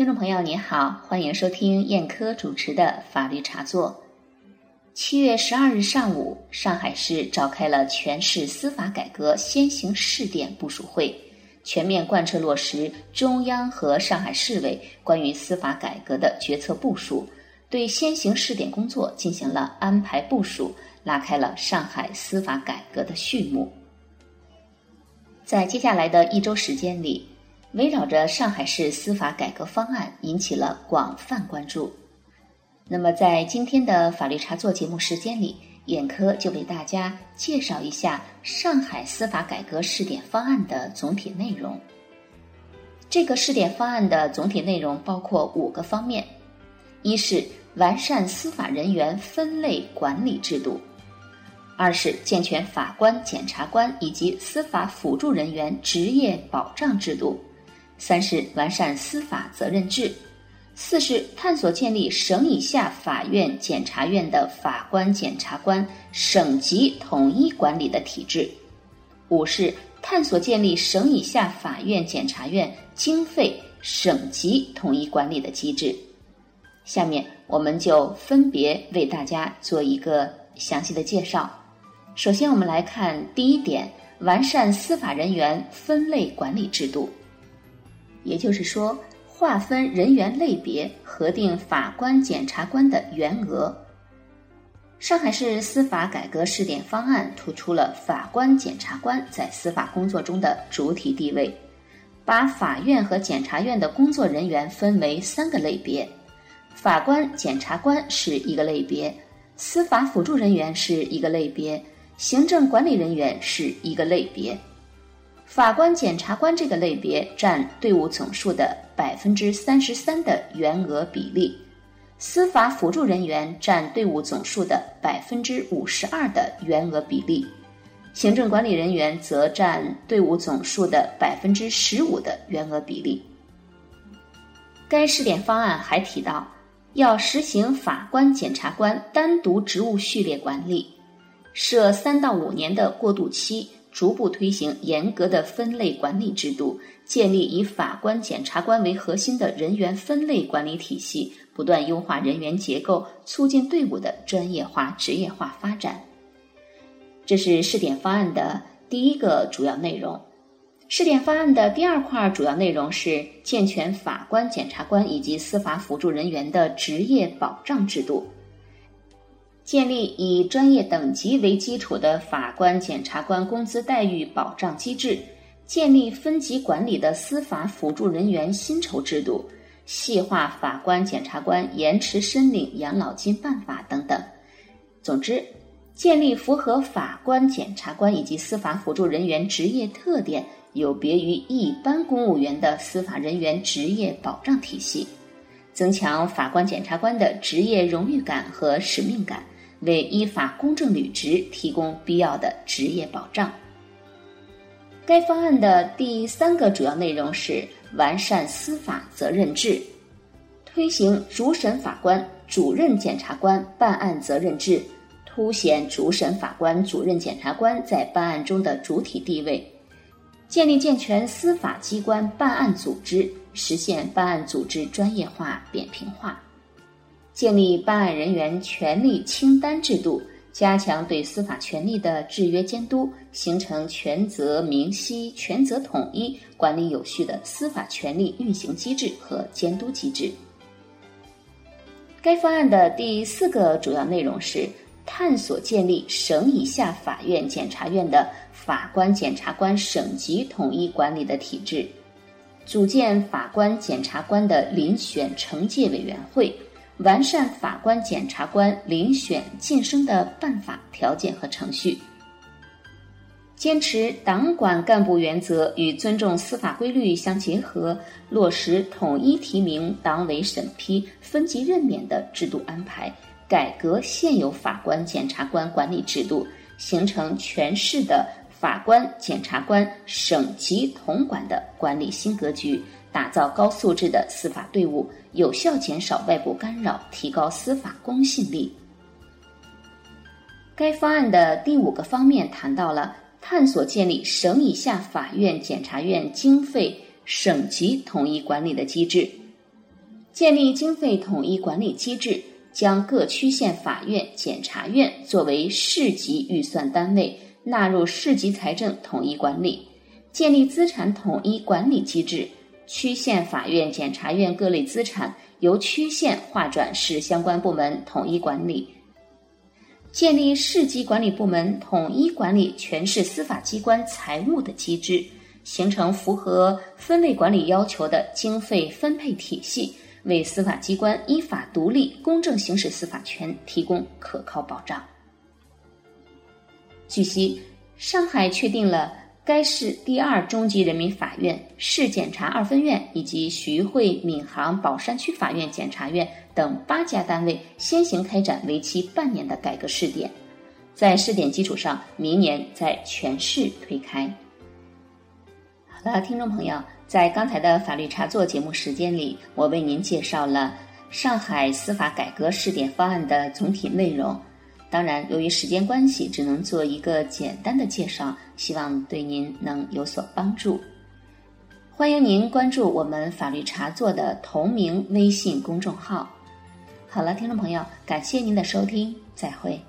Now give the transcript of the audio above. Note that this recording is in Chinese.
听众朋友您好，欢迎收听燕科主持的法律茶座。七月十二日上午，上海市召开了全市司法改革先行试点部署会，全面贯彻落实中央和上海市委关于司法改革的决策部署，对先行试点工作进行了安排部署，拉开了上海司法改革的序幕。在接下来的一周时间里，围绕着上海市司法改革方案引起了广泛关注。那么，在今天的法律茶座节目时间里，眼科就为大家介绍一下上海司法改革试点方案的总体内容。这个试点方案的总体内容包括五个方面：一是完善司法人员分类管理制度；二是健全法官、检察官以及司法辅助人员职业保障制度；三是完善司法责任制。四是探索建立省以下法院、检察院的法官、检察官省级统一管理的体制；五是探索建立省以下法院、检察院经费省级统一管理的机制。下面我们就分别为大家做一个详细的介绍。首先，我们来看第一点：完善司法人员分类管理制度，也就是说。划分人员类别，核定法官、检察官的员额。上海市司法改革试点方案突出了法官、检察官在司法工作中的主体地位，把法院和检察院的工作人员分为三个类别：法官、检察官是一个类别，司法辅助人员是一个类别，行政管理人员是一个类别。法官、检察官这个类别占队伍总数的百分之三十三的员额比例，司法辅助人员占队伍总数的百分之五十二的员额比例，行政管理人员则占队伍总数的百分之十五的员额比例。该试点方案还提到，要实行法官、检察官单独职务序列管理，设三到五年的过渡期。逐步推行严格的分类管理制度，建立以法官、检察官为核心的人员分类管理体系，不断优化人员结构，促进队伍的专业化、职业化发展。这是试点方案的第一个主要内容。试点方案的第二块主要内容是健全法官、检察官以及司法辅助人员的职业保障制度。建立以专业等级为基础的法官、检察官工资待遇保障机制，建立分级管理的司法辅助人员薪酬制度，细化法官、检察官延迟申领养老金办法等等。总之，建立符合法官、检察官以及司法辅助人员职业特点、有别于一般公务员的司法人员职业保障体系，增强法官、检察官的职业荣誉感和使命感。为依法公正履职提供必要的职业保障。该方案的第三个主要内容是完善司法责任制，推行主审法官、主任检察官办案责任制，凸显主审法官、主任检察官在办案中的主体地位，建立健全司法机关办案组织，实现办案组织专业化、扁平化。建立办案人员权利清单制度，加强对司法权利的制约监督，形成权责明晰、权责统一、管理有序的司法权利运行机制和监督机制。该方案的第四个主要内容是探索建立省以下法院、检察院的法官、检察官省级统一管理的体制，组建法官、检察官的遴选惩戒委员会。完善法官、检察官遴选晋升的办法、条件和程序，坚持党管干部原则与尊重司法规律相结合，落实统一提名、党委审批、分级任免的制度安排，改革现有法官、检察官管理制度，形成全市的法官、检察官省级统管的管理新格局。打造高素质的司法队伍，有效减少外部干扰，提高司法公信力。该方案的第五个方面谈到了探索建立省以下法院、检察院经费省级统一管理的机制，建立经费统一管理机制，将各区县法院、检察院作为市级预算单位，纳入市级财政统一管理；建立资产统一管理机制，区县法院、检察院各类资产由区县划转市相关部门统一管理；建立市级管理部门统一管理全市司法机关财务的机制，形成符合分类管理要求的经费分配体系。为司法机关依法独立、公正行使司法权提供可靠保障。据悉，上海确定了该市第二中级人民法院、市检察二分院以及徐汇、闵行、宝山区法院、检察院等八家单位先行开展为期半年的改革试点，在试点基础上，明年在全市推开。好了，听众朋友。在刚才的法律茶座节目时间里，我为您介绍了上海司法改革试点方案的总体内容。当然，由于时间关系，只能做一个简单的介绍，希望对您能有所帮助。欢迎您关注我们法律茶座的同名微信公众号。好了，听众朋友，感谢您的收听，再会。